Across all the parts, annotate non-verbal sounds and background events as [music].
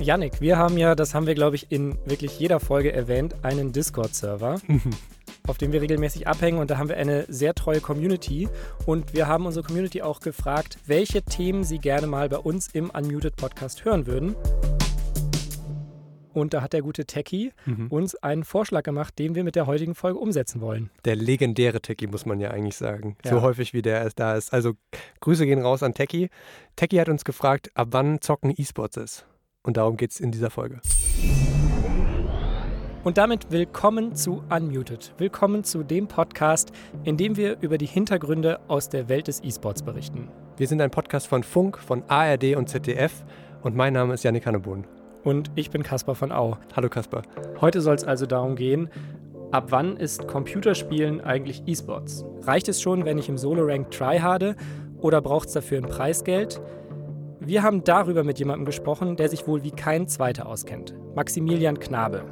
Yannick, wir haben ja, das haben wir glaube ich in wirklich jeder Folge erwähnt, einen Discord-Server, [laughs] auf dem wir regelmäßig abhängen und da haben wir eine sehr treue Community und wir haben unsere Community auch gefragt, welche Themen sie gerne mal bei uns im Unmuted Podcast hören würden. Und da hat der gute Techie Mhm. uns einen Vorschlag gemacht, den wir mit der heutigen Folge umsetzen wollen. Der legendäre Techie, muss man ja eigentlich sagen. Ja. So häufig, wie der da ist. Also Grüße gehen raus an Techie. Techie hat uns gefragt, ab wann Zocken E-Sports ist. Und darum geht es in dieser Folge. Und damit willkommen zu Unmuted. Willkommen zu dem Podcast, in dem wir über die Hintergründe aus der Welt des E-Sports berichten. Wir sind ein Podcast von Funk, von ARD und ZDF. Und mein Name ist Janik Hannebohn. Und ich bin Caspar von Au. Hallo Kasper. Heute soll es also darum gehen, ab wann ist Computerspielen eigentlich E-Sports? Reicht es schon, wenn ich im Solo-Rank tryharde oder braucht es dafür ein Preisgeld? Wir haben darüber mit jemandem gesprochen, der sich wohl wie kein Zweiter auskennt. Maximilian Knabe.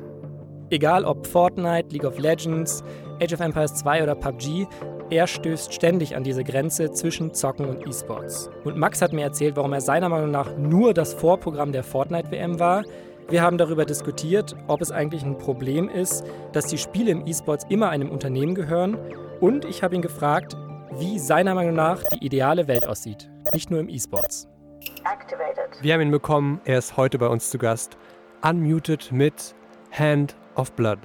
Egal ob Fortnite, League of Legends, Age of Empires 2 oder PUBG, er stößt ständig an diese Grenze zwischen Zocken und E-Sports. Und Max hat mir erzählt, warum er seiner Meinung nach nur das Vorprogramm der Fortnite-WM war. Wir haben darüber diskutiert, ob es eigentlich ein Problem ist, dass die Spiele im E-Sports immer einem Unternehmen gehören. Und ich habe ihn gefragt, wie seiner Meinung nach die ideale Welt aussieht. Nicht nur im E-Sports. Activated. Wir haben ihn bekommen. Er ist heute bei uns zu Gast. Unmuted mit Hand of Blood.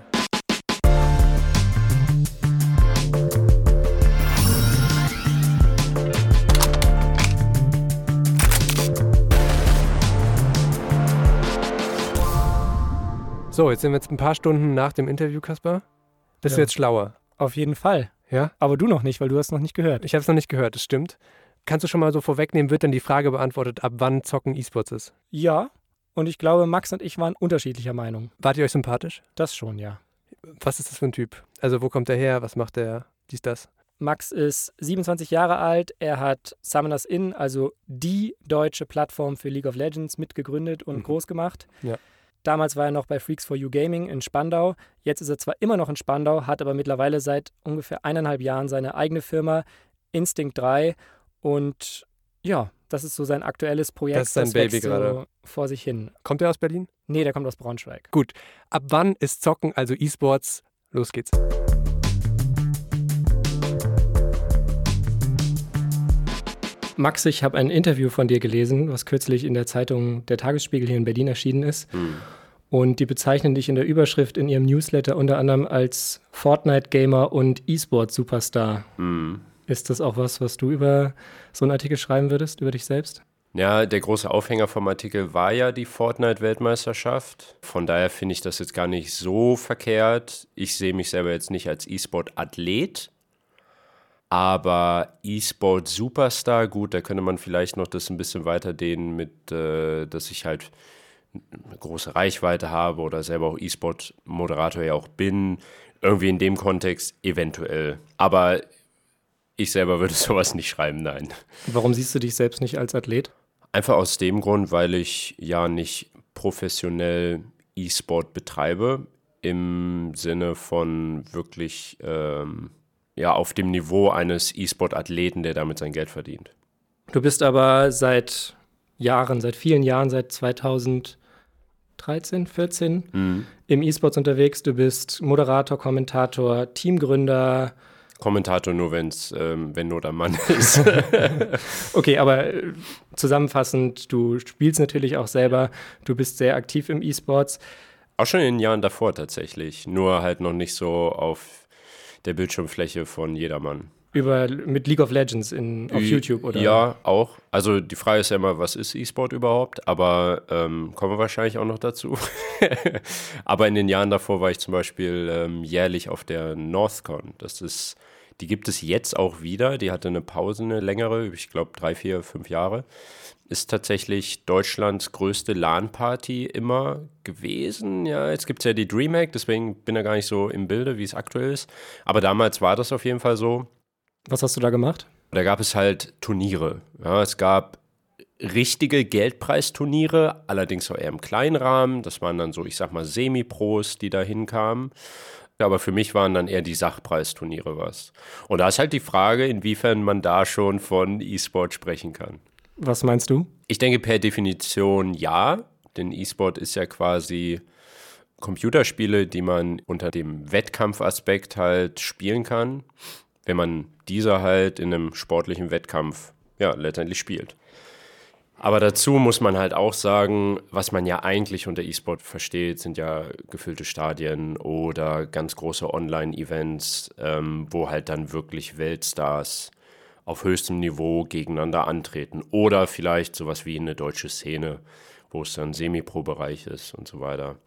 So, jetzt sind wir jetzt ein paar Stunden nach dem Interview, Kaspar. Bist du Ja. jetzt schlauer? Auf jeden Fall. Ja? Aber du noch nicht, weil du hast noch nicht gehört. Ich habe es noch nicht gehört, das stimmt. Kannst du schon mal so vorwegnehmen, wird dann die Frage beantwortet, ab wann Zocken E-Sports ist? Ja, und ich glaube, Max und ich waren unterschiedlicher Meinung. Wart ihr euch sympathisch? Das schon, ja. Was ist das für ein Typ? Also wo kommt er her? Was macht er? Dies, das? Max ist 27 Jahre alt. Er hat Summoners Inn, also die deutsche Plattform für League of Legends, mitgegründet und Mhm. groß gemacht. Ja. Damals war er noch bei Freaks for You Gaming in Spandau. Jetzt ist er zwar immer noch in Spandau, hat aber mittlerweile seit ungefähr eineinhalb Jahren seine eigene Firma Instinct 3. Und ja, das ist so sein aktuelles Projekt. Das ist sein Baby wächst so gerade. vor sich hin. Kommt er aus Berlin? Nee, der kommt aus Braunschweig. Gut. Ab wann ist Zocken, also E-Sports? Los geht's. Max, ich habe ein Interview von dir gelesen, was kürzlich in der Zeitung Der Tagesspiegel hier in Berlin erschienen ist. Und die bezeichnen dich in der Überschrift in ihrem Newsletter unter anderem als Fortnite-Gamer und E-Sport-Superstar. Mhm. Ist das auch was, was du über so einen Artikel schreiben würdest, über dich selbst? Ja, der große Aufhänger vom Artikel war ja die Fortnite-Weltmeisterschaft. Von daher finde ich das jetzt gar nicht so verkehrt. Ich sehe mich selber jetzt nicht als E-Sport-Athlet, aber E-Sport-Superstar, gut, da könnte man vielleicht noch das ein bisschen weiter dehnen mit, äh, dass ich halt eine große Reichweite habe oder selber auch E-Sport-Moderator ja auch bin. Irgendwie in dem Kontext eventuell. Aber ich selber würde [laughs] sowas nicht schreiben, nein. Warum siehst du dich selbst nicht als Athlet? Einfach aus dem Grund, weil ich ja nicht professionell E-Sport betreibe, im Sinne von wirklich ähm, ja, auf dem Niveau eines E-Sport-Athleten, der damit sein Geld verdient. Du bist aber seit Jahren, seit vielen Jahren, seit 2013, 14 im E-Sports unterwegs. Du bist Moderator, Kommentator, Teamgründer. Kommentator nur, wenn's, ähm, wenn Not am Mann [laughs] ist. [laughs] Okay, aber äh, zusammenfassend, du spielst natürlich auch selber. Du bist sehr aktiv im E-Sports. Auch schon in den Jahren davor tatsächlich, nur halt noch nicht so auf der Bildschirmfläche von jedermann. Über, mit League of Legends in, auf Ü- YouTube, oder? Ja, auch. Also die Frage ist ja immer, was ist E-Sport überhaupt? Aber ähm, kommen wir wahrscheinlich auch noch dazu. [laughs] Aber in den Jahren davor war ich zum Beispiel ähm, jährlich auf der NorthCon. Das ist, die gibt es jetzt auch wieder. Die hatte eine Pause, eine längere, ich glaube drei, vier, fünf Jahre. Ist tatsächlich Deutschlands größte LAN-Party immer gewesen. Ja, jetzt gibt es ja die DreamHack, deswegen bin da gar nicht so im Bilde, wie es aktuell ist. Aber damals war das auf jeden Fall so. Was hast du da gemacht? Da gab es halt Turniere. Ja, es gab richtige Geldpreisturniere, allerdings auch eher im kleinen Rahmen. Das waren dann so, ich sag mal, Semi-Pros, die da hinkamen. Aber für mich waren dann eher die Sachpreisturniere was. Und da ist halt die Frage, inwiefern man da schon von E-Sport sprechen kann. Was meinst du? Ich denke per Definition ja. Denn E-Sport ist ja quasi Computerspiele, die man unter dem Wettkampfaspekt halt spielen kann, wenn man diese halt in einem sportlichen Wettkampf ja letztendlich spielt. Aber dazu muss man halt auch sagen, was man ja eigentlich unter E-Sport versteht, sind ja gefüllte Stadien oder ganz große Online-Events, ähm, wo halt dann wirklich Weltstars auf höchstem Niveau gegeneinander antreten. Oder vielleicht sowas wie eine deutsche Szene, wo es dann Semi-Pro-Bereich ist und so weiter.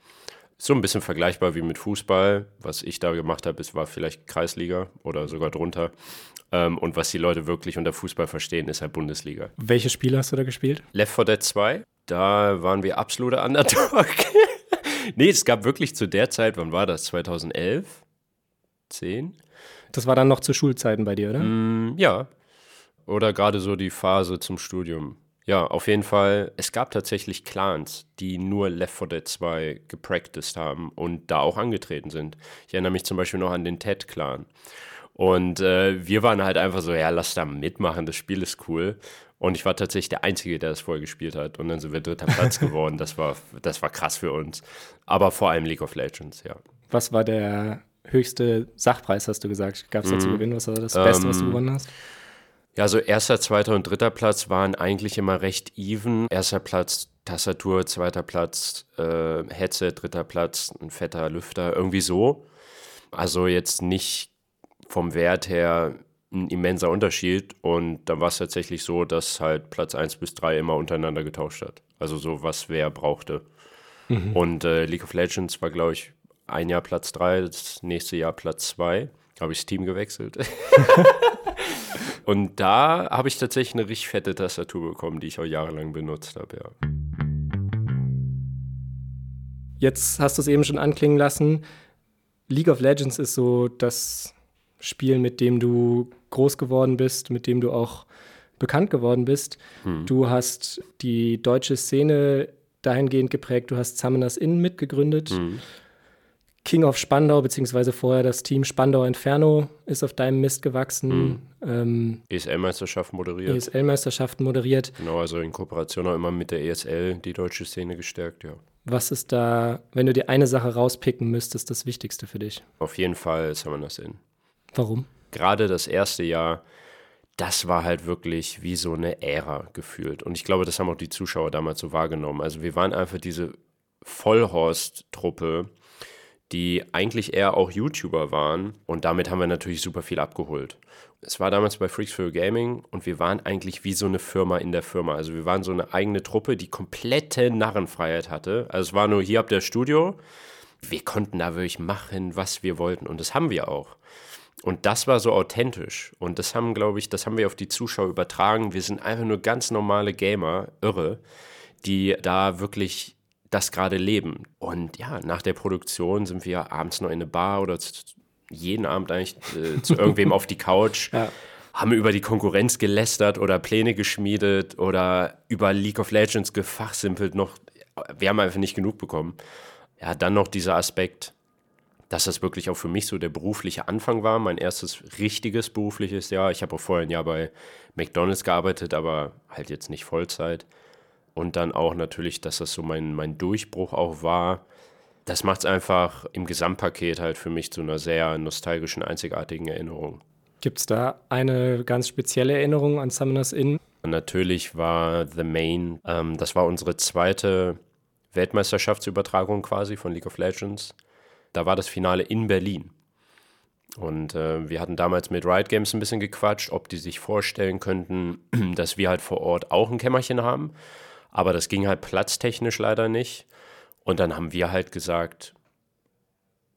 So ein bisschen vergleichbar wie mit Fußball. Was ich da gemacht habe, es war vielleicht Kreisliga oder sogar drunter. Ähm, und was die Leute wirklich unter Fußball verstehen, ist halt Bundesliga. Welche Spiele hast du da gespielt? Left 4 Dead 2, da waren wir absolute Underdog. [laughs] nee, es gab wirklich zu der Zeit, wann war das? 2011? 10? Das war dann noch zu Schulzeiten bei dir, oder? Mm, ja. Oder gerade so die Phase zum Studium. Ja, auf jeden Fall. Es gab tatsächlich Clans, die nur Left 4 Dead 2 gepracticed haben und da auch angetreten sind. Ich erinnere mich zum Beispiel noch an den Ted-Clan. Und äh, wir waren halt einfach so, ja, lass da mitmachen, das Spiel ist cool. Und ich war tatsächlich der Einzige, der das vorher gespielt hat. Und dann sind wir dritter Platz [laughs] geworden. Das war, das war krass für uns. Aber vor allem League of Legends, ja. Was war der höchste Sachpreis, hast du gesagt? Gab es da zu gewinnen? Was war das Beste, was du Ähm, gewonnen hast? Ja, also erster, zweiter und dritter Platz waren eigentlich immer recht even. Erster Platz Tastatur, zweiter Platz äh, Headset, dritter Platz ein fetter Lüfter, irgendwie so. Also jetzt nicht vom Wert her ein immenser Unterschied. Und dann war es tatsächlich so, dass halt Platz 1 bis 3 immer untereinander getauscht hat. Also so, was wer brauchte. Und äh, League of Legends war, glaube ich, ein Jahr Platz 3, das nächste Jahr Platz 2. Habe ich das Team gewechselt. [laughs] Und da habe ich tatsächlich eine richtig fette Tastatur bekommen, die ich auch jahrelang benutzt habe, ja. Jetzt hast du es eben schon anklingen lassen. League of Legends ist so das Spiel, mit dem du groß geworden bist, mit dem du auch bekannt geworden bist. Du hast die deutsche Szene dahingehend geprägt, du hast Summoners Inn mitgegründet. King of Spandau, beziehungsweise vorher das Team Spandau Inferno ist auf deinem Mist gewachsen. Ähm, ESL-Meisterschaft moderiert. ESL-Meisterschaften moderiert. Genau, also in Kooperation auch immer mit der ESL die deutsche Szene gestärkt, ja. Was ist da, wenn du dir eine Sache rauspicken müsstest, das Wichtigste für dich? Auf jeden Fall Summoners Inn. Warum? Gerade das erste Jahr, das war halt wirklich wie so eine Ära gefühlt. Und ich glaube, das haben auch die Zuschauer damals so wahrgenommen. Also wir waren einfach diese Vollhorst-Truppe, die eigentlich eher auch YouTuber waren. Und damit haben wir natürlich super viel abgeholt. Es war damals bei Freaks for Gaming und wir waren eigentlich wie so eine Firma in der Firma. Also wir waren so eine eigene Truppe, die komplette Narrenfreiheit hatte. Also es war nur, hier habt ihr Studio. Wir konnten da wirklich machen, was wir wollten. Und das haben wir auch. Und das war so authentisch. Und das haben, glaube ich, das haben wir auf die Zuschauer übertragen. Wir sind einfach nur ganz normale Gamer, irre, die da wirklich das gerade leben. Und ja, nach der Produktion sind wir abends noch in eine Bar oder zu, jeden Abend eigentlich äh, zu irgendwem auf die Couch, [laughs] Ja. haben über die Konkurrenz gelästert oder Pläne geschmiedet oder über League of Legends gefachsimpelt noch. Wir haben einfach nicht genug bekommen. Ja, dann noch dieser Aspekt, dass das wirklich auch für mich so der berufliche Anfang war, mein erstes richtiges berufliches Jahr. Ich habe auch vorher ein Jahr bei McDonald's gearbeitet, aber halt jetzt nicht Vollzeit. Und dann auch natürlich, dass das so mein, mein Durchbruch auch war. Das macht es einfach im Gesamtpaket halt für mich zu einer sehr nostalgischen, einzigartigen Erinnerung. Gibt es da eine ganz spezielle Erinnerung an Summoners Inn? Natürlich war The Main, ähm, das war unsere zweite Weltmeisterschaftsübertragung quasi von League of Legends. Da war das Finale in Berlin. Und äh, wir hatten damals mit Riot Games ein bisschen gequatscht, ob die sich vorstellen könnten, [clears throat] dass wir halt vor Ort auch ein Kämmerchen haben. Aber das ging halt platztechnisch leider nicht. Und dann haben wir halt gesagt,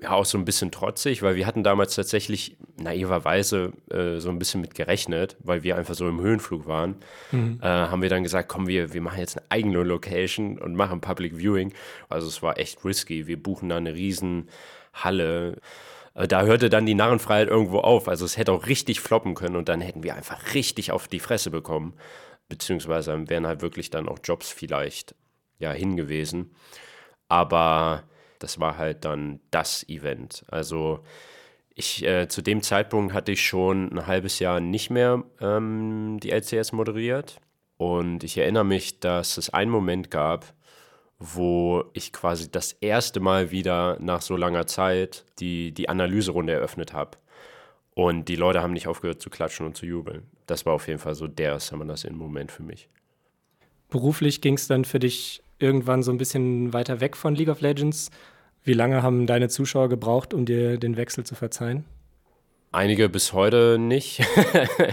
ja, auch so ein bisschen trotzig, weil wir hatten damals tatsächlich naiverweise äh, so ein bisschen mit gerechnet, weil wir einfach so im Höhenflug waren. Äh, haben wir dann gesagt, komm, wir, wir machen jetzt eine eigene Location und machen Public Viewing. Also es war echt risky. Wir buchen da eine riesen Halle. Äh, Da hörte dann die Narrenfreiheit irgendwo auf. Also es hätte auch richtig floppen können und dann hätten wir einfach richtig auf die Fresse bekommen. Beziehungsweise wären halt wirklich dann auch Jobs vielleicht ja hingewiesen. Aber das war halt dann das Event. Also ich äh, zu dem Zeitpunkt hatte ich schon ein halbes Jahr nicht mehr ähm, die LCS moderiert. Und ich erinnere mich, dass es einen Moment gab, wo ich quasi das erste Mal wieder nach so langer Zeit die, die Analyserunde eröffnet habe. Und die Leute haben nicht aufgehört zu klatschen und zu jubeln. Das war auf jeden Fall so der Summoners In-Moment für mich. Beruflich ging es dann für dich irgendwann so ein bisschen weiter weg von League of Legends. Wie lange haben deine Zuschauer gebraucht, um dir den Wechsel zu verzeihen? Einige bis heute nicht.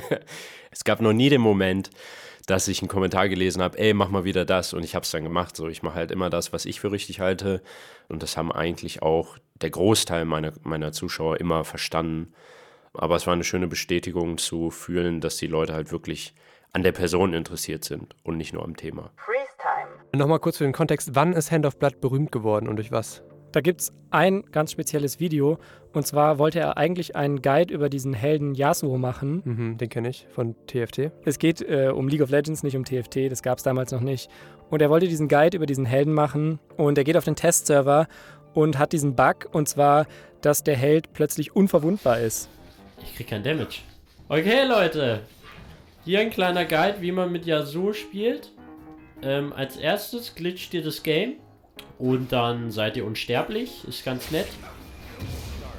[laughs] es gab noch nie den Moment, dass ich einen Kommentar gelesen habe, ey, mach mal wieder das und ich habe es dann gemacht. So, ich mache halt immer das, was ich für richtig halte und das haben eigentlich auch der Großteil meiner, meiner Zuschauer immer verstanden. Aber es war eine schöne Bestätigung zu fühlen, dass die Leute halt wirklich an der Person interessiert sind und nicht nur am Thema. Nochmal kurz für den Kontext, wann ist Hand of Blood berühmt geworden und durch was? Da gibt es ein ganz spezielles Video. Und zwar wollte er eigentlich einen Guide über diesen Helden Yasuo machen. Mhm, den kenne ich von TFT. Es geht äh, um League of Legends, nicht um TFT. Das gab es damals noch nicht. Und er wollte diesen Guide über diesen Helden machen. Und er geht auf den Testserver und hat diesen Bug. Und zwar, dass der Held plötzlich unverwundbar ist. Ich krieg kein Damage. Okay, Leute. Hier ein kleiner Guide, wie man mit Yasuo spielt. Ähm, als erstes glitscht ihr das Game. Und dann seid ihr unsterblich. Ist ganz nett.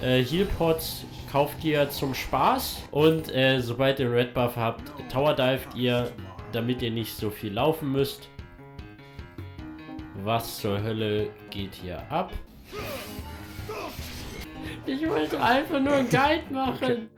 Äh, Healpots kauft ihr zum Spaß. Und äh, sobald ihr einen Red Buff habt, Tower dived ihr, damit ihr nicht so viel laufen müsst. Was zur Hölle geht hier ab? Ich wollte einfach nur einen Guide [laughs] machen.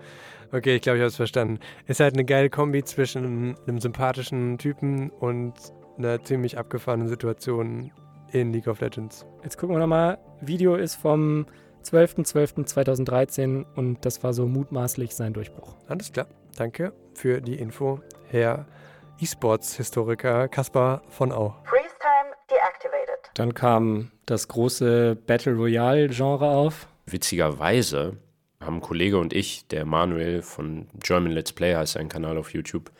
Okay, ich glaube, ich habe es verstanden. Ist halt eine geile Kombi zwischen einem sympathischen Typen und einer ziemlich abgefahrenen Situation in League of Legends. Jetzt gucken wir nochmal. Video ist vom 12.12.2013 und das war so mutmaßlich sein Durchbruch. Alles klar. Danke für die Info, Herr E-Sports-Historiker Kaspar von Au. Freeze time deactivated. Dann kam das große Battle Royale-Genre auf. Witzigerweise haben ein Kollege und ich, der Manuel von German Let's Play heißt sein Kanal auf YouTube,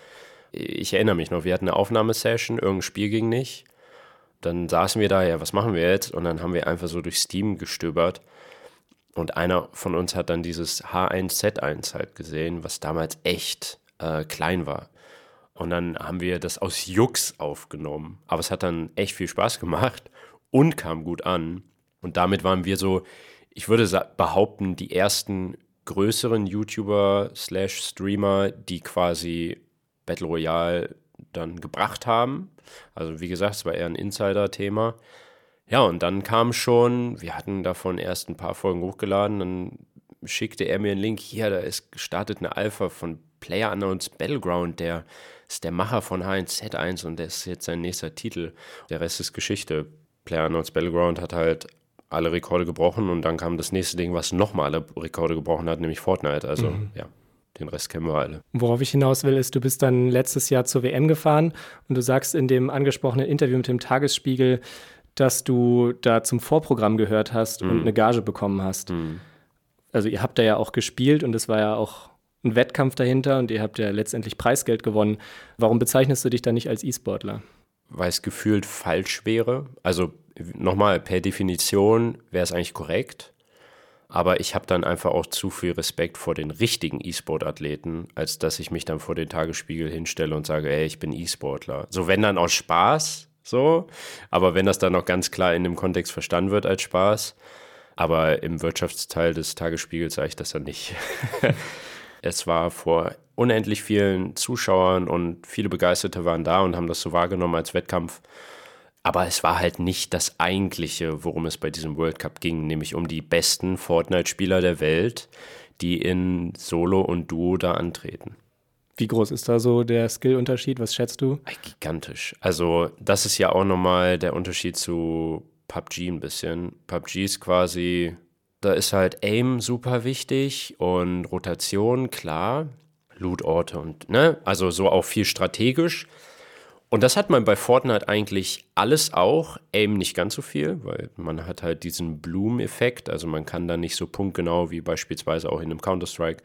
ich erinnere mich noch, wir hatten eine Aufnahmesession, irgendein Spiel ging nicht dann saßen wir da, ja, was machen wir jetzt? Und dann haben wir einfach so durch Steam gestöbert. Und einer von uns hat dann dieses H1Z1 halt gesehen, was damals echt äh, klein war. Und dann haben wir das aus Jux aufgenommen. Aber es hat dann echt viel Spaß gemacht und kam gut an. Und damit waren wir so, ich würde behaupten, die ersten größeren YouTuber slash Streamer, die quasi Battle Royale dann gebracht haben. Also wie gesagt, es war eher ein Insider-Thema. Ja, und dann kam schon, wir hatten davon erst ein paar Folgen hochgeladen, dann schickte er mir einen Link, hier, da ist gestartet eine Alpha von Player Unknowns Battleground, der ist der Macher von H1Z1 und der ist jetzt sein nächster Titel. Der Rest ist Geschichte. Player Unknowns Battleground hat halt alle Rekorde gebrochen und dann kam das nächste Ding, was nochmal alle Rekorde gebrochen hat, nämlich Fortnite. Also, mhm. ja. Den Rest kennen wir alle. Worauf ich hinaus will, ist, du bist dann letztes Jahr zur WM gefahren und du sagst in dem angesprochenen Interview mit dem Tagesspiegel, dass du da zum Vorprogramm gehört hast und mhm. eine Gage bekommen hast. Mm. Also ihr habt da ja auch gespielt und es war ja auch ein Wettkampf dahinter und ihr habt ja letztendlich Preisgeld gewonnen. Warum bezeichnest du dich da nicht als E-Sportler? Weil es gefühlt falsch wäre. Also nochmal, per Definition wäre es eigentlich korrekt. Aber ich habe dann einfach auch zu viel Respekt vor den richtigen E-Sport-Athleten, als dass ich mich dann vor den Tagesspiegel hinstelle und sage, ey, ich bin E-Sportler. So, wenn dann aus Spaß, so. Aber wenn das dann noch ganz klar in dem Kontext verstanden wird als Spaß. Aber im Wirtschaftsteil des Tagesspiegels sage ich das dann nicht. [laughs] es war vor unendlich vielen Zuschauern und viele Begeisterte waren da und haben das so wahrgenommen als Wettkampf. Aber es war halt nicht das eigentliche, worum es bei diesem World Cup ging, nämlich um die besten Fortnite-Spieler der Welt, die in Solo und Duo da antreten. Wie groß ist da so der Skill-Unterschied? Was schätzt du? Gigantisch. Also, das ist ja auch nochmal der Unterschied zu PUBG ein bisschen. PUBG ist quasi, da ist halt Aim super wichtig und Rotation, klar. Loot-Orte und, ne? Also so auch viel strategisch. Und das hat man bei Fortnite eigentlich alles auch, Aim nicht ganz so viel, weil man hat halt diesen Bloom-Effekt, also man kann da nicht so punktgenau wie beispielsweise auch in einem Counter-Strike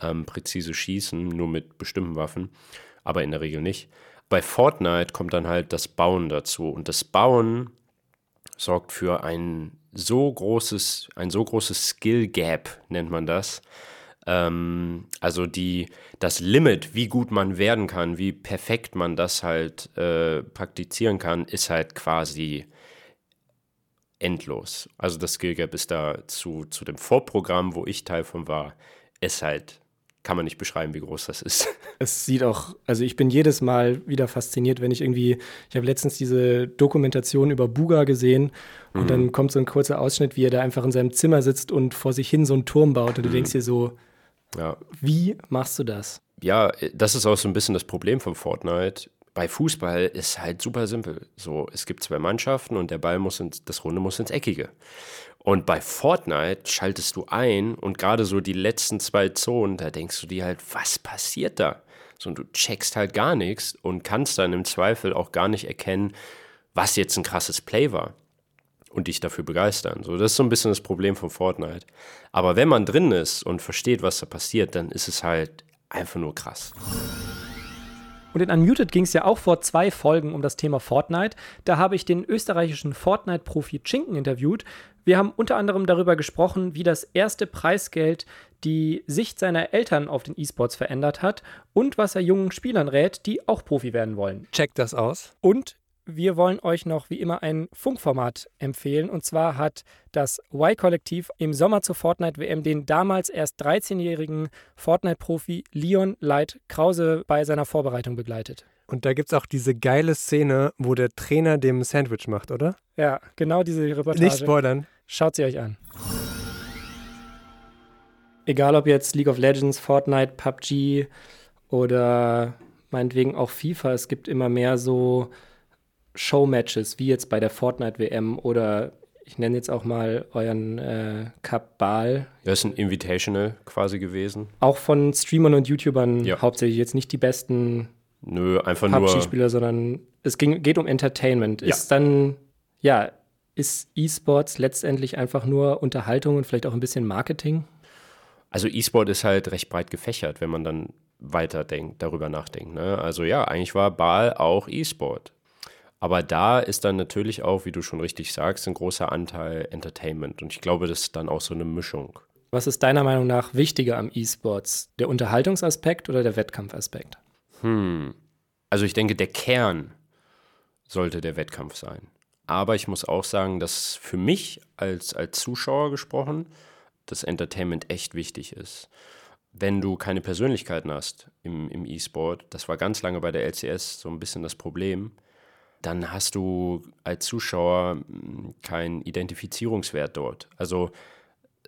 ähm, präzise schießen, nur mit bestimmten Waffen, aber in der Regel nicht. Bei Fortnite kommt dann halt das Bauen dazu. Und das Bauen sorgt für ein so großes, ein so großes Skill-Gap, nennt man das, ähm, also die, das Limit, wie gut man werden kann, wie perfekt man das halt äh, praktizieren kann, ist halt quasi endlos. Also das Skill Gap ist da zu, zu dem Vorprogramm, wo ich Teil von war, ist halt, kann man nicht beschreiben, wie groß das ist. [laughs] Es sieht auch, also ich bin jedes Mal wieder fasziniert, wenn ich irgendwie, ich habe letztens diese Dokumentation über Buga gesehen und mhm. dann kommt so ein kurzer Ausschnitt, wie er da einfach in seinem Zimmer sitzt und vor sich hin so einen Turm baut und du mhm. denkst dir so, ja. wie machst du das? Ja, das ist auch so ein bisschen das Problem von Fortnite bei Fußball ist halt super simpel. So, es gibt zwei Mannschaften und der Ball muss ins, das Runde muss ins Eckige. Und bei Fortnite schaltest du ein und gerade so die letzten zwei Zonen, da denkst du dir halt, was passiert da? So, und du checkst halt gar nichts und kannst dann im Zweifel auch gar nicht erkennen, was jetzt ein krasses Play war und dich dafür begeistern. So, das ist so ein bisschen das Problem von Fortnite. Aber wenn man drin ist und versteht, was da passiert, dann ist es halt einfach nur krass. Und in Unmuted ging es ja auch vor zwei Folgen um das Thema Fortnite. Da habe ich den österreichischen Fortnite-Profi Chinken interviewt. Wir haben unter anderem darüber gesprochen, wie das erste Preisgeld die Sicht seiner Eltern auf den E-Sports verändert hat und was er jungen Spielern rät, die auch Profi werden wollen. Checkt das aus. Und wir wollen euch noch wie immer ein Funkformat empfehlen. Und zwar hat das Y-Kollektiv im Sommer zur Fortnite-WM den damals erst 13-jährigen Fortnite-Profi Leon Light Krause bei seiner Vorbereitung begleitet. Und da gibt es auch diese geile Szene, wo der Trainer dem Sandwich macht, oder? Ja, genau diese Reportage. Nicht spoilern. Schaut sie euch an. Egal ob jetzt League of Legends, Fortnite, PUBG oder meinetwegen auch FIFA, es gibt immer mehr so Showmatches, wie jetzt bei der Fortnite-WM oder ich nenne jetzt auch mal euren äh, Cup Ball. Das ist ein Invitational quasi gewesen. Auch von Streamern und YouTubern ja. hauptsächlich jetzt nicht die besten Nö, einfach PUBG-Spieler, sondern es ging, geht um Entertainment. Ja. Ist dann, ja, ist E-Sports letztendlich einfach nur Unterhaltung und vielleicht auch ein bisschen Marketing? Also E-Sport ist halt recht breit gefächert, wenn man dann weiterdenkt, darüber nachdenkt. Ne? Also ja, eigentlich war Ball auch E-Sport. Aber da ist dann natürlich auch, wie du schon richtig sagst, ein großer Anteil Entertainment. Und ich glaube, das ist dann auch so eine Mischung. Was ist deiner Meinung nach wichtiger am E-Sports? Der Unterhaltungsaspekt oder der Wettkampfaspekt? Hm. Also ich denke, der Kern sollte der Wettkampf sein. Aber ich muss auch sagen, dass für mich als, als Zuschauer gesprochen das Entertainment echt wichtig ist. Wenn du keine Persönlichkeiten hast im, im E-Sport, das war ganz lange bei der LCS so ein bisschen das Problem, dann hast du als Zuschauer hm, keinen Identifizierungswert dort. Also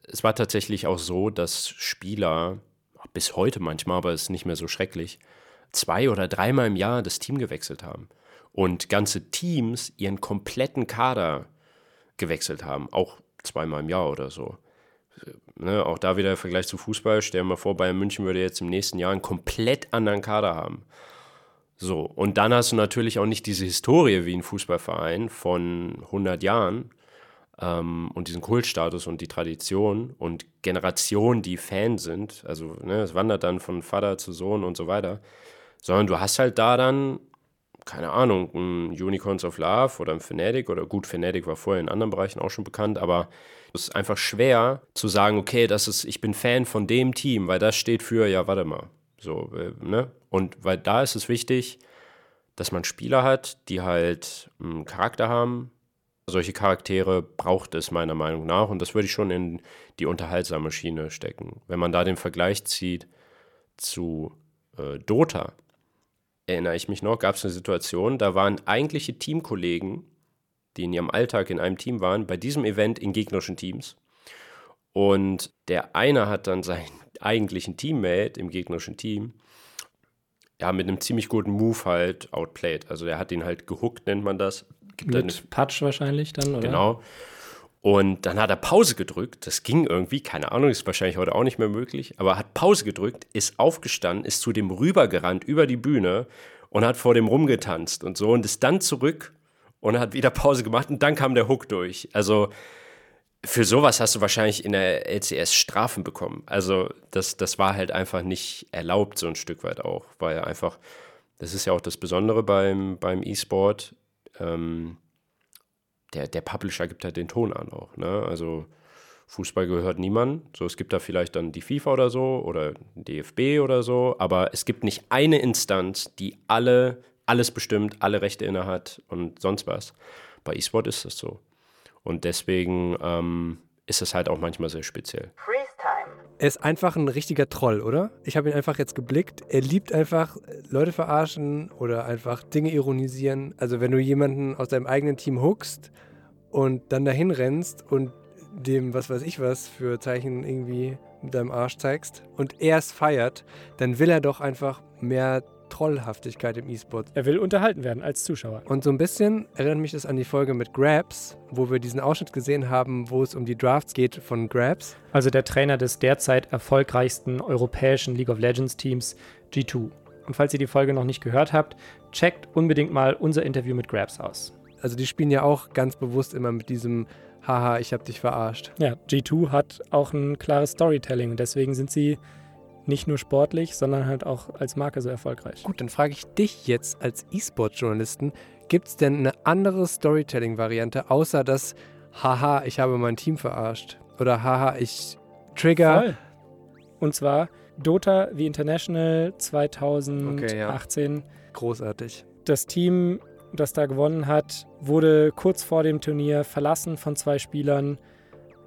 es war tatsächlich auch so, dass Spieler, bis heute manchmal, aber es ist nicht mehr so schrecklich, zwei oder dreimal im Jahr das Team gewechselt haben und ganze Teams ihren kompletten Kader gewechselt haben, auch zweimal im Jahr oder so. Ne, auch da wieder der Vergleich zu Fußball. Stell dir mal vor, Bayern München würde jetzt im nächsten Jahr einen komplett anderen Kader haben. So, und dann hast du natürlich auch nicht diese Historie wie ein Fußballverein von 100 Jahren ähm, und diesen Kultstatus und die Tradition und Generationen, die Fan sind. Also, ne, es wandert dann von Vater zu Sohn und so weiter. Sondern du hast halt da dann, keine Ahnung, ein Unicorns of Love oder ein Fnatic oder gut, Fnatic war vorher in anderen Bereichen auch schon bekannt, aber es ist einfach schwer zu sagen, okay, das ist, ich bin Fan von dem Team, weil das steht für, ja, warte mal, so, äh, ne? Und weil da ist es wichtig, dass man Spieler hat, die halt einen hm, Charakter haben. Solche Charaktere braucht es meiner Meinung nach und das würde ich schon in die unterhaltsame Schiene stecken. Wenn man da den Vergleich zieht zu äh, Dota, erinnere ich mich noch, gab es eine Situation, da waren eigentliche Teamkollegen, die in ihrem Alltag in einem Team waren, bei diesem Event in gegnerischen Teams. Und der eine hat dann seinen eigentlichen Teammate im gegnerischen Team ja, mit einem ziemlich guten Move halt outplayed. Also der hat ihn halt gehuckt, nennt man das. Gibt mit Patch wahrscheinlich dann, oder? Genau. Und dann hat er Pause gedrückt. Das ging irgendwie, keine Ahnung, ist wahrscheinlich heute auch nicht mehr möglich, aber hat Pause gedrückt, ist aufgestanden, ist zu dem rübergerannt über die Bühne und hat vor dem rumgetanzt und so und ist dann zurück und hat wieder Pause gemacht und dann kam der Hook durch. Also für sowas hast du wahrscheinlich in der LCS Strafen bekommen. Also das, das war halt einfach nicht erlaubt, so ein Stück weit auch, weil einfach, das ist ja auch das Besondere beim, beim E-Sport, ähm, der, der Publisher gibt halt den Ton an auch. Ne? Also Fußball gehört niemand. So, es gibt da vielleicht dann die FIFA oder so oder DFB oder so, aber es gibt nicht eine Instanz, die alle, alles bestimmt, alle Rechte innehat und sonst was. Bei E-Sport ist das so. Und deswegen ähm, ist es halt auch manchmal sehr speziell. Er ist einfach ein richtiger Troll, oder? Ich habe ihn einfach jetzt geblickt. Er liebt einfach Leute verarschen oder einfach Dinge ironisieren. Also wenn du jemanden aus deinem eigenen Team hookst und dann dahin rennst und dem, was weiß ich was, für Zeichen irgendwie mit deinem Arsch zeigst und er es feiert, dann will er doch einfach mehr Trollhaftigkeit im E-Sport. Er will unterhalten werden als Zuschauer. Und so ein bisschen erinnert mich das an die Folge mit Grabs, wo wir diesen Ausschnitt gesehen haben, wo es um die Drafts geht von Grabs. Also der Trainer des derzeit erfolgreichsten europäischen League of Legends Teams G2. Und falls ihr die Folge noch nicht gehört habt, checkt unbedingt mal unser Interview mit Grabs aus. Also die spielen ja auch ganz bewusst immer mit diesem Haha, ich hab dich verarscht. Ja, G2 hat auch ein klares Storytelling und deswegen sind sie nicht nur sportlich, sondern halt auch als Marke so erfolgreich. Gut, dann frage ich dich jetzt als E-Sport-Journalisten, gibt es denn eine andere Storytelling-Variante, außer das Haha, ich habe mein Team verarscht? Oder Haha, ich trigger. Voll. Und zwar Dota The International 2018. Okay, Großartig. Das Team, das da gewonnen hat, wurde kurz vor dem Turnier verlassen von zwei Spielern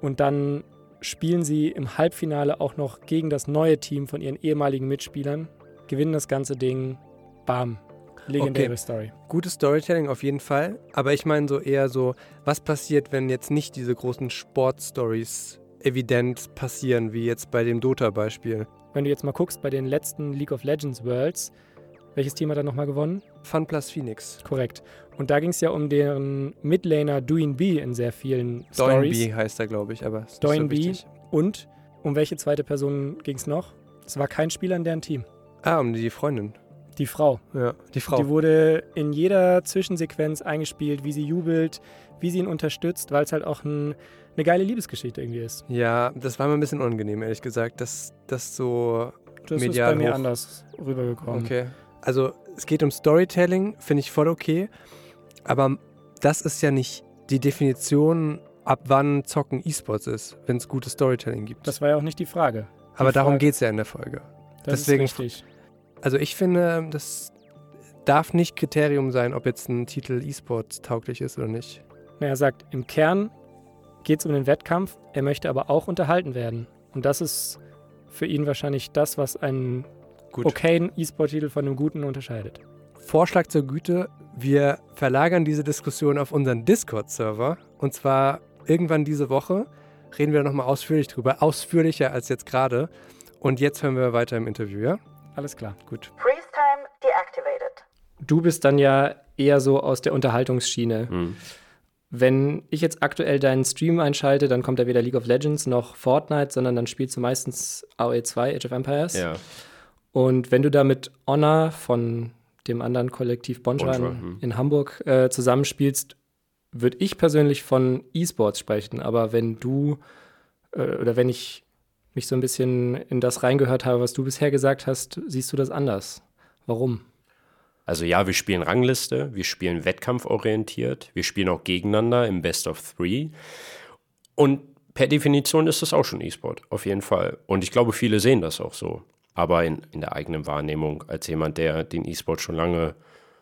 und dann spielen sie im Halbfinale auch noch gegen das neue Team von ihren ehemaligen Mitspielern, gewinnen das ganze Ding, bam. Legendäre Okay. Story. Gutes Storytelling auf jeden Fall, aber ich meine so eher so, was passiert, wenn jetzt nicht diese großen Sportstories evident passieren, wie jetzt bei dem Dota-Beispiel? Wenn du jetzt mal guckst, bei den letzten League of Legends Worlds, welches Team hat da nochmal gewonnen? Fun plus Phoenix. Korrekt. Und da ging es ja um deren Midlaner Duin B in sehr vielen Stories. Doinby heißt er, glaube ich, aber ist nicht Doinby. so. Und um welche zweite Person ging es noch? Es war kein Spieler in deren Team. Ah, um die Freundin. Die Frau. Ja, die Frau. Die wurde in jeder Zwischensequenz eingespielt, wie sie jubelt, wie sie ihn unterstützt, weil es halt auch ein, eine geile Liebesgeschichte irgendwie ist. ja, das war mir ein bisschen unangenehm, ehrlich gesagt, dass das so Das Medial ist bei mir hoch. anders rübergekommen. Okay. Also es geht um Storytelling, finde ich voll okay. Aber das ist ja nicht die Definition, ab wann Zocken E-Sports ist, wenn es gutes Storytelling gibt. Das war ja auch nicht die Frage. aber die darum Frage- geht es ja in der Folge. Das deswegen- ist richtig. Also ich finde, das darf nicht Kriterium sein, ob jetzt ein Titel E-Sports tauglich ist oder nicht. Na, Er sagt, im Kern geht es um den Wettkampf, er möchte aber auch unterhalten werden. Und das ist für ihn wahrscheinlich das, was einen Gut. okayen E-Sport-Titel von einem guten unterscheidet. Vorschlag zur Güte, wir verlagern diese Diskussion auf unseren Discord-Server. Und zwar irgendwann diese Woche reden wir nochmal ausführlich drüber, ausführlicher als jetzt gerade. Und jetzt hören wir weiter im Interview, ja? Alles klar. Gut. Freeze time deactivated. Du bist dann ja eher so aus der Unterhaltungsschiene. Hm. Wenn ich jetzt aktuell deinen Stream einschalte, dann kommt da weder League of Legends noch Fortnite, sondern dann spielst du meistens AOE 2, Age of Empires. Ja, Und wenn du da mit Honor von dem anderen Kollektiv Bonja, in, hm. in Hamburg äh, zusammenspielst, würde ich persönlich von E-Sports sprechen. Aber wenn du äh, oder wenn ich mich so ein bisschen in das reingehört habe, was du bisher gesagt hast, siehst du das anders. Warum? Also ja, wir spielen Rangliste, wir spielen wettkampforientiert, wir spielen auch gegeneinander im Best of Three. Und per Definition ist das auch schon E-Sport, auf jeden Fall. Und ich glaube, viele sehen das auch so. Aber in, in der eigenen Wahrnehmung, als jemand, der den E-Sport schon lange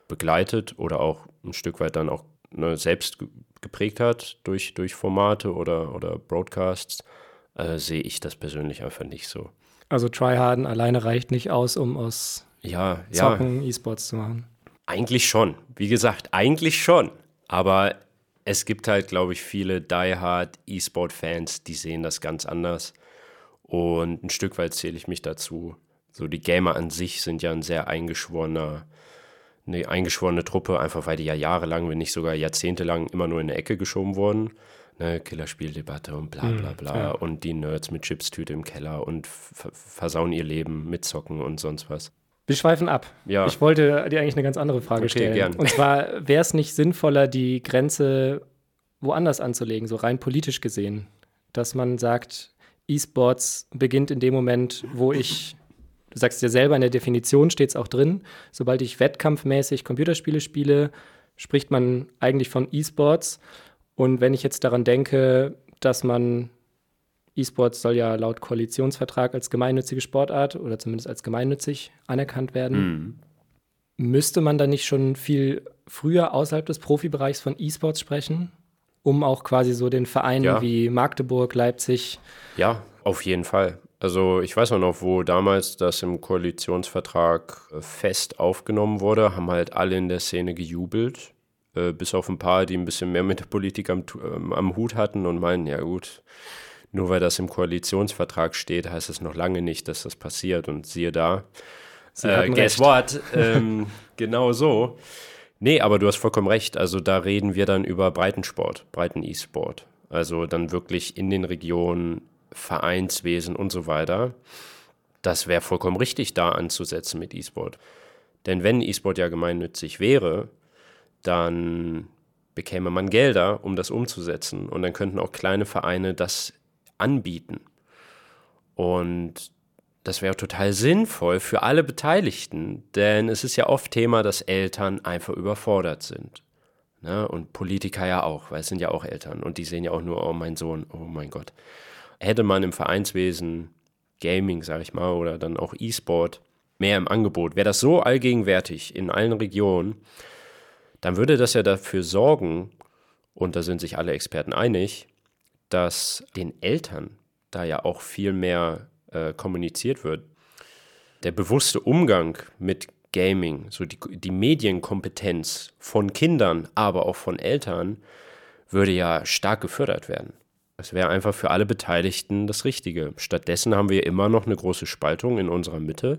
begleitet oder auch ein Stück weit dann auch ne, selbst ge- geprägt hat durch, durch Formate oder, oder Broadcasts, äh, sehe ich das persönlich einfach nicht so. Also Tryharden alleine reicht nicht aus, um aus Ja, ja. Zocken E-Sports zu machen. Eigentlich schon. Wie gesagt, eigentlich schon. Aber es gibt halt, glaube ich, viele diehard E-Sport-Fans, die sehen das ganz anders. Und ein Stück weit zähle ich mich dazu. So, die Gamer an sich sind ja ein sehr eingeschworener, eine eingeschworene Truppe, einfach weil die ja jahrelang, wenn nicht sogar jahrzehntelang immer nur in eine Ecke geschoben wurden. Ne, Killerspieldebatte und bla bla bla. ja. Und die Nerds mit Chipstüte im Keller und ver- versauen ihr Leben mit Zocken und sonst was. Wir schweifen ab. Ja. Ich wollte dir eigentlich eine ganz andere Frage Okay, stellen. gern. Und zwar, wäre es nicht sinnvoller, die Grenze woanders anzulegen, so rein politisch gesehen? Dass man sagt, E-Sports beginnt in dem Moment, wo ich, du sagst ja selber, in der Definition steht es auch drin, sobald ich wettkampfmäßig Computerspiele spiele, spricht man eigentlich von E-Sports. Und wenn ich jetzt daran denke, dass man E-Sports soll ja laut Koalitionsvertrag als gemeinnützige Sportart oder zumindest als gemeinnützig anerkannt werden. Mhm. Müsste man da nicht schon viel früher außerhalb des Profibereichs von E-Sports sprechen? um auch quasi so den Vereinen Ja. wie Magdeburg, Leipzig. Ja, auf jeden Fall. Also ich weiß auch noch, wo damals das im Koalitionsvertrag äh, fest aufgenommen wurde, haben halt alle in der Szene gejubelt, äh, bis auf ein paar, die ein bisschen mehr mit der Politik am, ähm, am Hut hatten und meinen, ja gut, nur weil das im Koalitionsvertrag steht, heißt es noch lange nicht, dass das passiert. Und siehe da, äh, guess recht. what? [laughs] ähm, genau so. Nee, aber du hast vollkommen recht. Also da reden wir dann über Breitensport, Breiten-E-Sport. Also dann wirklich in den Regionen, Vereinswesen und so weiter. Das wäre vollkommen richtig, da anzusetzen mit E-Sport. Denn wenn E-Sport ja gemeinnützig wäre, dann bekäme man Gelder, um das umzusetzen. Und dann könnten auch kleine Vereine das anbieten. Und das wäre total sinnvoll für alle Beteiligten, denn es ist ja oft Thema, dass Eltern einfach überfordert sind. Ne? Und Politiker ja auch, weil es sind ja auch Eltern und die sehen ja auch nur, oh mein Sohn, oh mein Gott. Hätte man im Vereinswesen Gaming, sag ich mal, oder dann auch E-Sport mehr im Angebot, wäre das so allgegenwärtig in allen Regionen, dann würde das ja dafür sorgen, und da sind sich alle Experten einig, dass den Eltern da ja auch viel mehr äh, kommuniziert wird. Der bewusste Umgang mit Gaming, so die, die Medienkompetenz von Kindern, aber auch von Eltern, würde ja stark gefördert werden. Das wäre einfach für alle Beteiligten das Richtige. Stattdessen haben wir immer noch eine große Spaltung in unserer Mitte.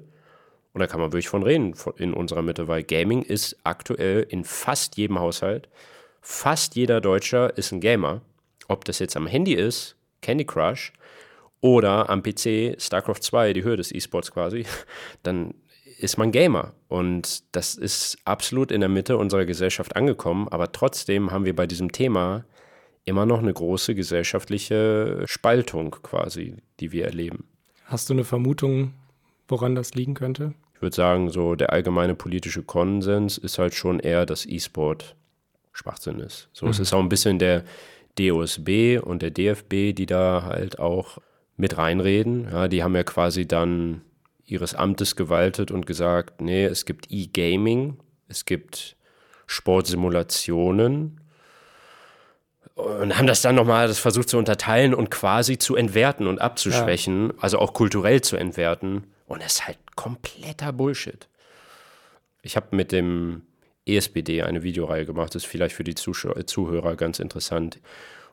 Und da kann man wirklich von reden in unserer Mitte, weil Gaming ist aktuell in fast jedem Haushalt. Fast jeder Deutscher ist ein Gamer. Ob das jetzt am Handy ist, Candy Crush, oder am PC StarCraft 2, die Höhe des E-Sports quasi, [laughs] dann ist man Gamer. Und das ist absolut in der Mitte unserer Gesellschaft angekommen. Aber trotzdem haben wir bei diesem Thema immer noch eine große gesellschaftliche Spaltung quasi, die wir erleben. Hast du eine Vermutung, woran das liegen könnte? Ich würde sagen, so der allgemeine politische Konsens ist halt schon eher, dass E-Sport Schwachsinn ist. So, es ist auch ein bisschen der DOSB und der DFB, die da halt auch mit reinreden. Ja, die haben ja quasi dann ihres Amtes gewaltet und gesagt, nee, es gibt E-Gaming, es gibt Sportsimulationen und haben das dann nochmal das versucht zu unterteilen und quasi zu entwerten und abzuschwächen, also auch kulturell zu entwerten. Und das ist halt kompletter Bullshit. Ich habe mit dem ESBD eine Videoreihe gemacht, das ist vielleicht für die Zuschau Zuhörer ganz interessant,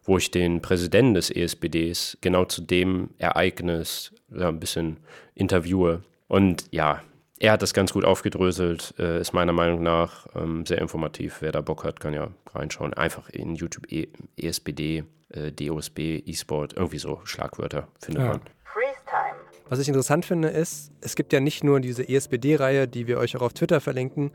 wo ich den Präsidenten des ESBDs genau zu dem Ereignis ja, ein bisschen interviewe. Und ja, er hat das ganz gut aufgedröselt, äh, ist meiner Meinung nach ähm, sehr informativ. Wer da Bock hat, kann ja reinschauen. Einfach in YouTube e ESBD, äh, DOSB, E-Sport, irgendwie so Schlagwörter findet Ja. man. Was ich interessant finde, ist, es gibt ja nicht nur diese ESBD-Reihe, die wir euch auch auf Twitter verlinken,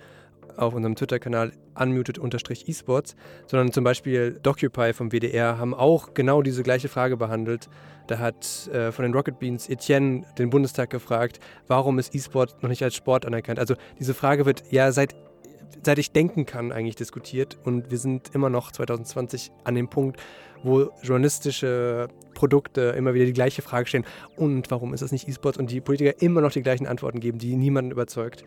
auf unserem Twitter-Kanal unmuted-esports, sondern zum Beispiel Docupy vom WDR haben auch genau diese gleiche Frage behandelt. Da hat äh, von den Rocket Beans Etienne den Bundestag gefragt, warum ist E-Sport noch nicht als Sport anerkannt? Also diese Frage wird ja seit, seit ich denken kann eigentlich diskutiert und wir sind immer noch 2020 an dem Punkt, wo journalistische Produkte immer wieder die gleiche Frage stellen. Und warum ist das nicht E-Sports? Und die Politiker immer noch die gleichen Antworten geben, die niemanden überzeugt.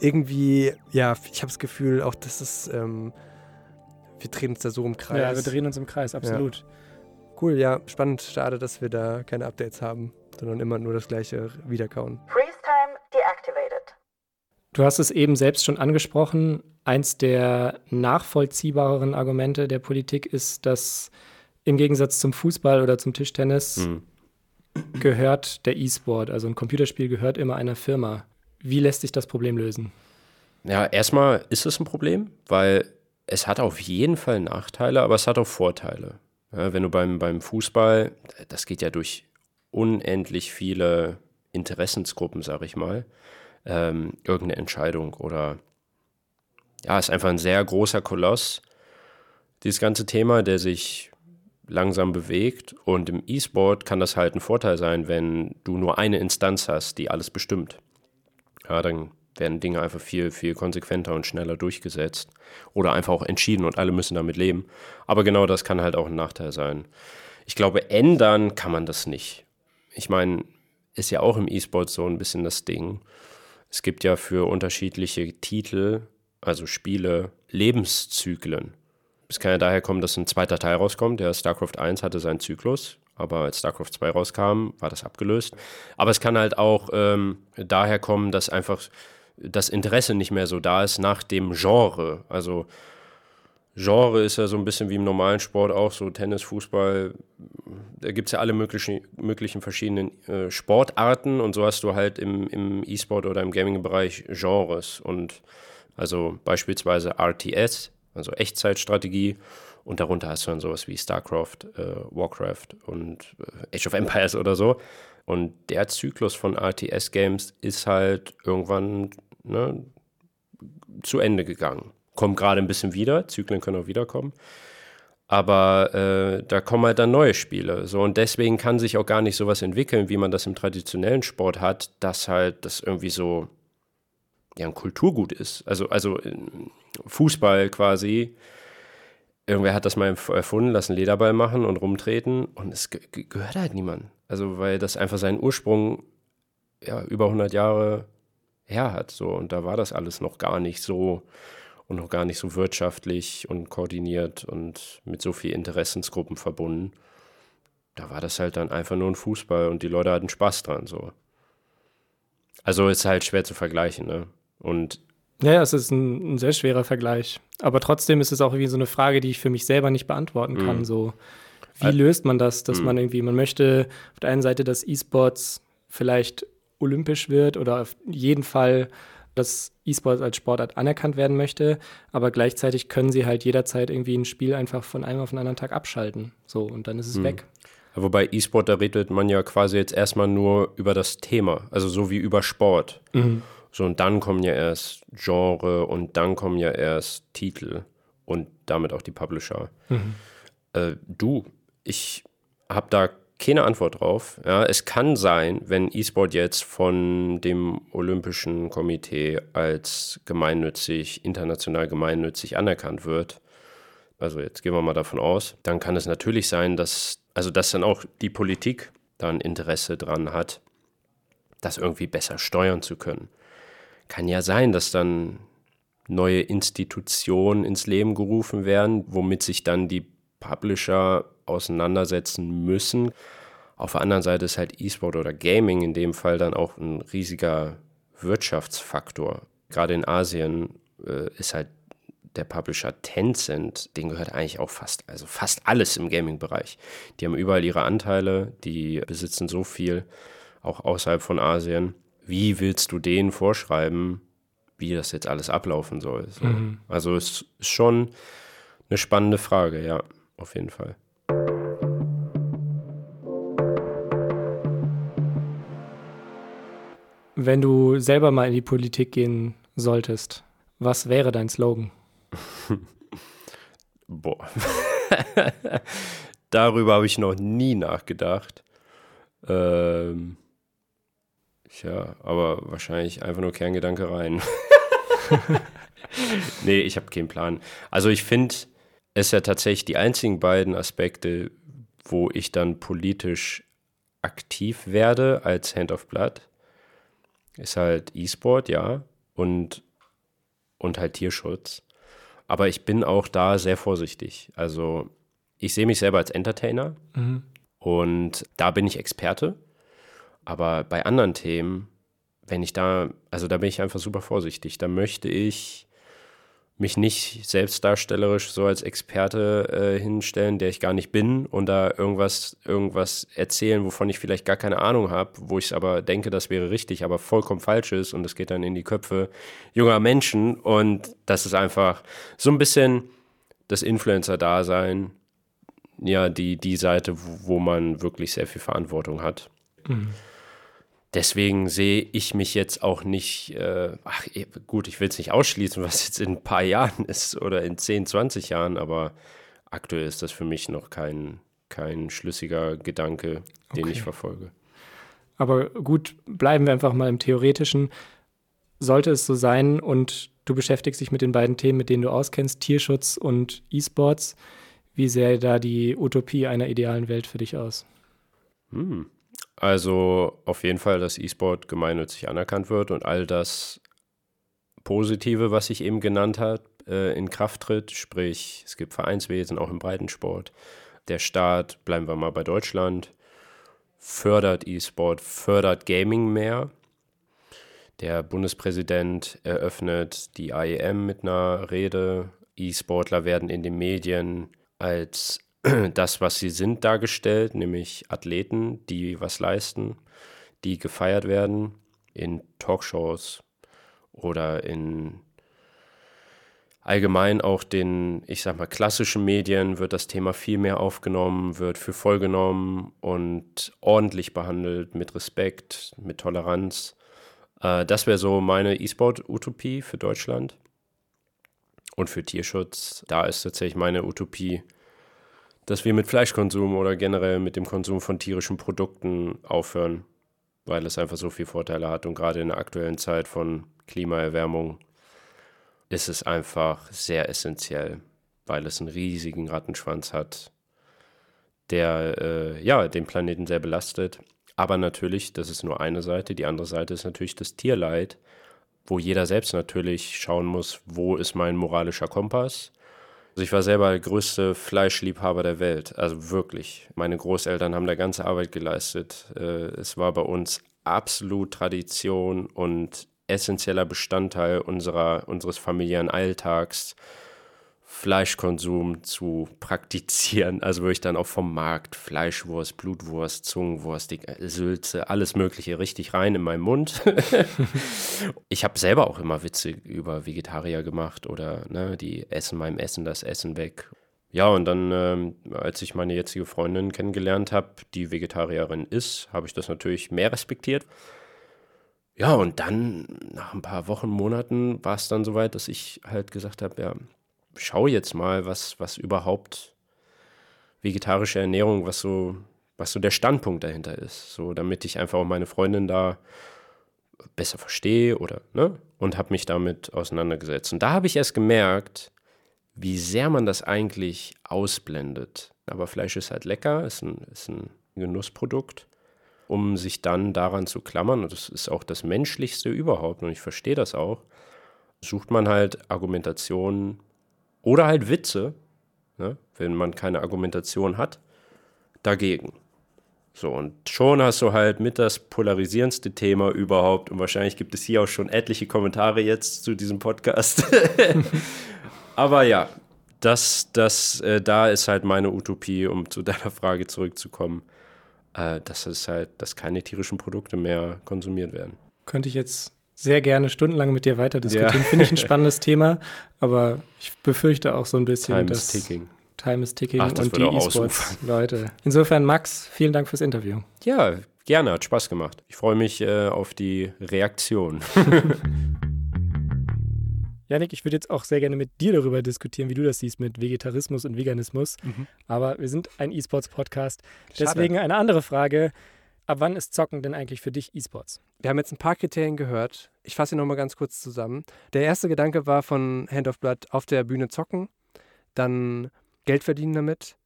Irgendwie, ja, ich habe das Gefühl, auch das ist, ähm, wir drehen uns da so im Kreis. Ja, wir drehen uns im Kreis, absolut. cool, ja, spannend. Schade, dass wir da keine Updates haben, sondern immer nur das gleiche wiederkauen. Freeze time deactivated. Du hast es eben selbst schon angesprochen. Eins der nachvollziehbareren Argumente der Politik ist, dass im Gegensatz zum Fußball oder zum Tischtennis Hm. gehört der E-Sport, also ein Computerspiel gehört immer einer Firma. Wie lässt sich das Problem lösen? Ja, erstmal ist es ein Problem, weil es hat auf jeden Fall Nachteile, aber es hat auch Vorteile. Ja, wenn du beim, beim Fußball, das geht ja durch unendlich viele Interessensgruppen, sag ich mal, ähm, irgendeine Entscheidung oder ja, ist einfach ein sehr großer Koloss, dieses ganze Thema, der sich langsam bewegt und im E-Sport kann das halt ein Vorteil sein, wenn du nur eine Instanz hast, die alles bestimmt. Ja, dann werden Dinge einfach viel, viel konsequenter und schneller durchgesetzt oder einfach auch entschieden und alle müssen damit leben. Aber genau das kann halt auch ein Nachteil sein. Ich glaube, ändern kann man das nicht. Ich meine, ist ja auch im E-Sport so ein bisschen das Ding. Es gibt ja für unterschiedliche Titel, also Spiele, Lebenszyklen. Es kann ja daher kommen, dass ein zweiter Teil rauskommt. Der StarCraft 1 hatte seinen Zyklus, aber als StarCraft 2 rauskam, war das abgelöst. Aber es kann halt auch ähm, daher kommen, dass einfach das Interesse nicht mehr so da ist nach dem Genre. Also Genre ist ja so ein bisschen wie im normalen Sport auch, so Tennis, Fußball. Da gibt es ja alle möglichen, möglichen verschiedenen äh, Sportarten und so hast du halt im, im E-Sport oder im Gaming-Bereich Genres. Und also beispielsweise RTS, also Echtzeitstrategie. Und darunter hast du dann sowas wie StarCraft, äh, Warcraft und äh, Age of Empires oder so. Und der Zyklus von RTS-Games ist halt irgendwann ne, zu Ende gegangen. Kommt gerade ein bisschen wieder, Zyklen können auch wiederkommen. Aber äh, da kommen halt dann neue Spiele. So, und deswegen kann sich auch gar nicht sowas entwickeln, wie man das im traditionellen Sport hat, dass halt das irgendwie so ja, ein Kulturgut ist. Also, also Fußball quasi. Irgendwer hat das mal erfunden, lassen Lederball machen und rumtreten und es ge gehört halt niemand. Also, weil das einfach seinen Ursprung ja, über 100 Jahre her hat. So. Und da war das alles noch gar nicht so und noch gar nicht so wirtschaftlich und koordiniert und mit so vielen Interessensgruppen verbunden. Da war das halt dann einfach nur ein Fußball und die Leute hatten Spaß dran. So. Also ist halt schwer zu vergleichen, ne? Und ja, ja, es ist ein, ein, sehr schwerer Vergleich. Aber trotzdem ist es auch irgendwie so eine Frage, die ich für mich selber nicht beantworten kann. Mm. So, wie Ä löst man das, dass mm. man irgendwie, man möchte auf der einen Seite, dass E-Sports vielleicht olympisch wird oder auf jeden Fall, dass E-Sports als Sportart anerkannt werden möchte, aber gleichzeitig können sie halt jederzeit irgendwie ein Spiel einfach von einem auf den anderen Tag abschalten. So, und dann ist es mm. weg. Wobei E-Sport, da redet man ja quasi jetzt erstmal nur über das Thema, also so wie über Sport. Mhm. So, und dann kommen ja erst Genre und dann kommen ja erst Titel und damit auch die Publisher. Mhm. Äh, du, ich habe da keine Antwort drauf. Ja, es kann sein, wenn E-Sport jetzt von dem Olympischen Komitee als gemeinnützig, international gemeinnützig anerkannt wird, also jetzt gehen wir mal davon aus, dann kann es natürlich sein, dass, also dass dann auch die Politik dann Interesse dran hat, das irgendwie besser steuern zu können kann ja sein, dass dann neue Institutionen ins Leben gerufen werden, womit sich dann die Publisher auseinandersetzen müssen. Auf der anderen Seite ist halt E-Sport oder Gaming in dem Fall dann auch ein riesiger Wirtschaftsfaktor. Gerade in Asien äh, ist halt der Publisher Tencent, den gehört eigentlich auch fast, also fast alles im Gaming-Bereich. Die haben überall ihre Anteile, die besitzen so viel, auch außerhalb von Asien wie willst du denen vorschreiben, wie das jetzt alles ablaufen soll? So. Mhm. Also es ist schon eine spannende Frage, ja, auf jeden Fall. Wenn du selber mal in die Politik gehen solltest, was wäre dein Slogan? [laughs] Boah. [laughs] Darüber habe ich noch nie nachgedacht. Ähm, Tja, aber wahrscheinlich einfach nur Kerngedanke rein. [laughs] nee, ich habe keinen Plan. Also ich finde es ja tatsächlich die einzigen beiden Aspekte, wo ich dann politisch aktiv werde als Hand of Blood, ist halt E-Sport, ja, und, und halt Tierschutz. Aber ich bin auch da sehr vorsichtig. Also ich sehe mich selber als Entertainer mhm. und da bin ich Experte. Aber bei anderen Themen, wenn ich da, also da bin ich einfach super vorsichtig. Da möchte ich mich nicht selbstdarstellerisch so als Experte äh, hinstellen, der ich gar nicht bin und da irgendwas, irgendwas erzählen, wovon ich vielleicht gar keine Ahnung habe, wo ich aber denke, das wäre richtig, aber vollkommen falsch ist und es geht dann in die Köpfe junger Menschen und das ist einfach so ein bisschen das Influencer-Dasein, ja, die, die Seite, wo man wirklich sehr viel Verantwortung hat. Mhm deswegen sehe ich mich jetzt auch nicht, äh, ach eh, gut, ich will es nicht ausschließen, [laughs] was jetzt in ein paar Jahren ist oder in 10, 20 Jahren, aber aktuell ist das für mich noch kein, kein schlüssiger Gedanke, den okay. ich verfolge. Aber gut, bleiben wir einfach mal im Theoretischen. Sollte es so sein und du beschäftigst dich mit den beiden Themen, mit denen du auskennst, Tierschutz und E-Sports, wie sähe da die Utopie einer idealen Welt für dich aus? Hm. Also auf jeden Fall, dass E-Sport gemeinnützig anerkannt wird und all das Positive, was ich eben genannt habe, äh, in Kraft tritt, sprich es gibt Vereinswesen auch im Breitensport. Der Staat, bleiben wir mal bei Deutschland, fördert E-Sport, fördert Gaming mehr. Der Bundespräsident eröffnet die IEM mit einer Rede. E-Sportler werden in den Medien als das, was sie sind, dargestellt, nämlich Athleten, die was leisten, die gefeiert werden in Talkshows oder in allgemein auch den, ich sag mal, klassischen Medien wird das Thema viel mehr aufgenommen, wird für voll genommen und ordentlich behandelt, mit Respekt, mit Toleranz. Äh, das wäre so meine E-Sport-Utopie für Deutschland. Und für Tierschutz, da ist tatsächlich meine Utopie, dass wir mit Fleischkonsum oder generell mit dem Konsum von tierischen Produkten aufhören, weil es einfach so viele Vorteile hat. Und gerade in der aktuellen Zeit von Klimaerwärmung ist es einfach sehr essentiell, weil es einen riesigen Rattenschwanz hat, der äh, ja den Planeten sehr belastet. Aber natürlich, das ist nur eine Seite. Die andere Seite ist natürlich das Tierleid, wo jeder selbst natürlich schauen muss, wo ist mein moralischer Kompass. Also ich war selber der größte Fleischliebhaber der Welt, also wirklich. Meine Großeltern haben da ganze Arbeit geleistet. Äh, es war bei uns absolut Tradition und essentieller Bestandteil unserer, unseres familiären Alltags, Fleischkonsum zu praktizieren. [laughs] Also würde ich dann auch vom Markt Fleischwurst, Blutwurst, Zungenwurst, Sülze, alles Mögliche richtig rein in meinen Mund. [laughs] ich habe selber auch immer Witze über Vegetarier gemacht oder ne, die essen meinem Essen das Essen weg. Ja, und dann, ähm, als ich meine jetzige Freundin kennengelernt habe, die Vegetarierin ist, habe ich das natürlich mehr respektiert. Ja, und dann nach ein paar Wochen, Monaten war es dann soweit, dass ich halt gesagt habe, ja, schau jetzt mal, was, was überhaupt vegetarische Ernährung, was so, was so der Standpunkt dahinter ist. So, damit ich einfach auch meine Freundin da besser verstehe oder, ne? Und habe mich damit auseinandergesetzt. Und da habe ich erst gemerkt, wie sehr man das eigentlich ausblendet. Aber Fleisch ist halt lecker, ist ein, ist ein Genussprodukt um sich dann daran zu klammern, und das ist auch das Menschlichste überhaupt, und ich verstehe das auch, sucht man halt Argumentationen oder halt Witze, ne, wenn man keine Argumentation hat, dagegen. So, und schon hast du halt mit das polarisierendste Thema überhaupt, und wahrscheinlich gibt es hier auch schon etliche Kommentare jetzt zu diesem Podcast. [laughs] Aber ja, das, das, äh, da ist halt meine Utopie, um zu [laughs] deiner Frage zurückzukommen äh, dass es halt, dass keine tierischen Produkte mehr konsumiert werden. Könnte ich jetzt sehr gerne stundenlang mit dir weiter diskutieren. Ja. Finde ich ein spannendes Thema, aber ich befürchte auch so ein bisschen, Time dass is ticking. Time is ticking Ach, und die E-Sports Leute. Insofern Max, vielen Dank fürs Interview. Ja, gerne, hat Spaß gemacht. Ich freue mich äh, auf die Reaktion. [laughs] Janik, ich würde jetzt auch sehr gerne mit dir darüber diskutieren, wie du das siehst mit Vegetarismus und Veganismus. Mhm. Aber wir sind ein E-Sports-Podcast. Deswegen eine andere Frage. Ab wann ist Zocken denn eigentlich für dich E-Sports? Wir haben jetzt ein paar Kriterien gehört. Ich fasse sie nochmal ganz kurz zusammen. Der erste Gedanke war von Hand of Blood auf der Bühne zocken, dann Geld verdienen damit,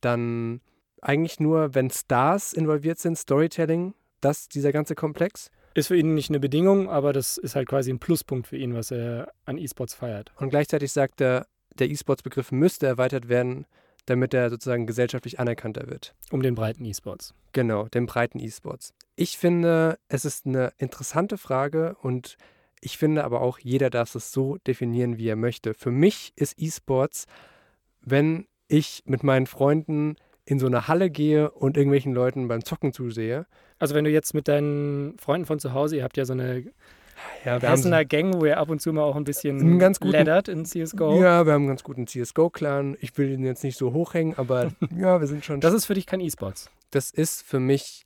dann eigentlich nur, wenn Stars involviert sind, Storytelling, das, dieser ganze Komplex. Ist für ihn nicht eine Bedingung, aber das ist halt quasi ein Pluspunkt für ihn, was er an E-Sports feiert. Und gleichzeitig sagt er, der E-Sports-Begriff müsste erweitert werden, damit er sozusagen gesellschaftlich anerkannter wird. Um den breiten E-Sports. Genau, den breiten E-Sports. Ich finde, es ist eine interessante Frage und ich finde aber auch, jeder darf es so definieren, wie er möchte. Für mich ist E-Sports, wenn ich mit meinen Freunden in so eine Halle gehe und irgendwelchen Leuten beim Zocken zusehe. Also wenn du jetzt mit deinen Freunden von zu Hause, ihr habt ja so eine ja, Essener Gang, wo ihr ab und zu mal auch ein bisschen ganz guten, laddert in CSGO. Ja, wir haben einen ganz guten CSGO-Clan. Ich will ihn jetzt nicht so hochhängen, aber [laughs] ja, wir sind schon... Das ist für dich kein E-Sports? Das ist für mich...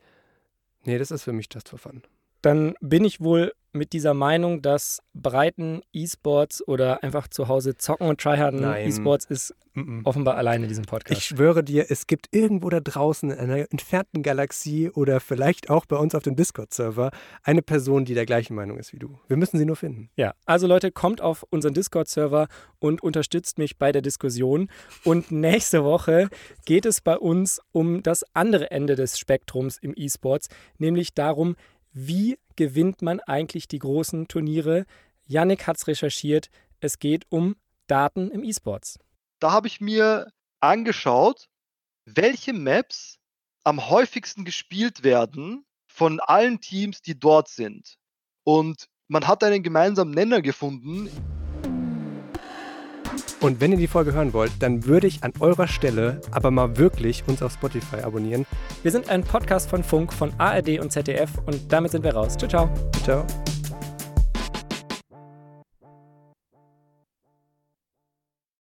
Nee, das ist für mich just for fun. Dann bin ich wohl mit dieser Meinung, dass breiten E-Sports oder einfach zu Hause zocken und tryharden E-Sports ist -mm. offenbar alleine in diesem Podcast. Ich schwöre dir, es gibt irgendwo da draußen in einer entfernten Galaxie oder vielleicht auch bei uns auf dem Discord-Server eine Person, die der gleichen Meinung ist wie du. Wir müssen sie nur finden. Ja, also Leute, kommt auf unseren Discord-Server und unterstützt mich bei der Diskussion. Und nächste Woche geht es bei uns um das andere Ende des Spektrums im E-Sports, nämlich darum, wie gewinnt man eigentlich die großen Turniere? Yannick hat es recherchiert. Es geht um Daten im E-Sports. Da habe ich mir angeschaut, welche Maps am häufigsten gespielt werden von allen Teams, die dort sind. Und man hat einen gemeinsamen Nenner gefunden. Und wenn ihr die Folge hören wollt, dann würde ich an eurer Stelle aber mal wirklich uns auf Spotify abonnieren. Wir sind ein Podcast von Funk, von ARD und ZDF und damit sind wir raus. Ciao, ciao. Ciao.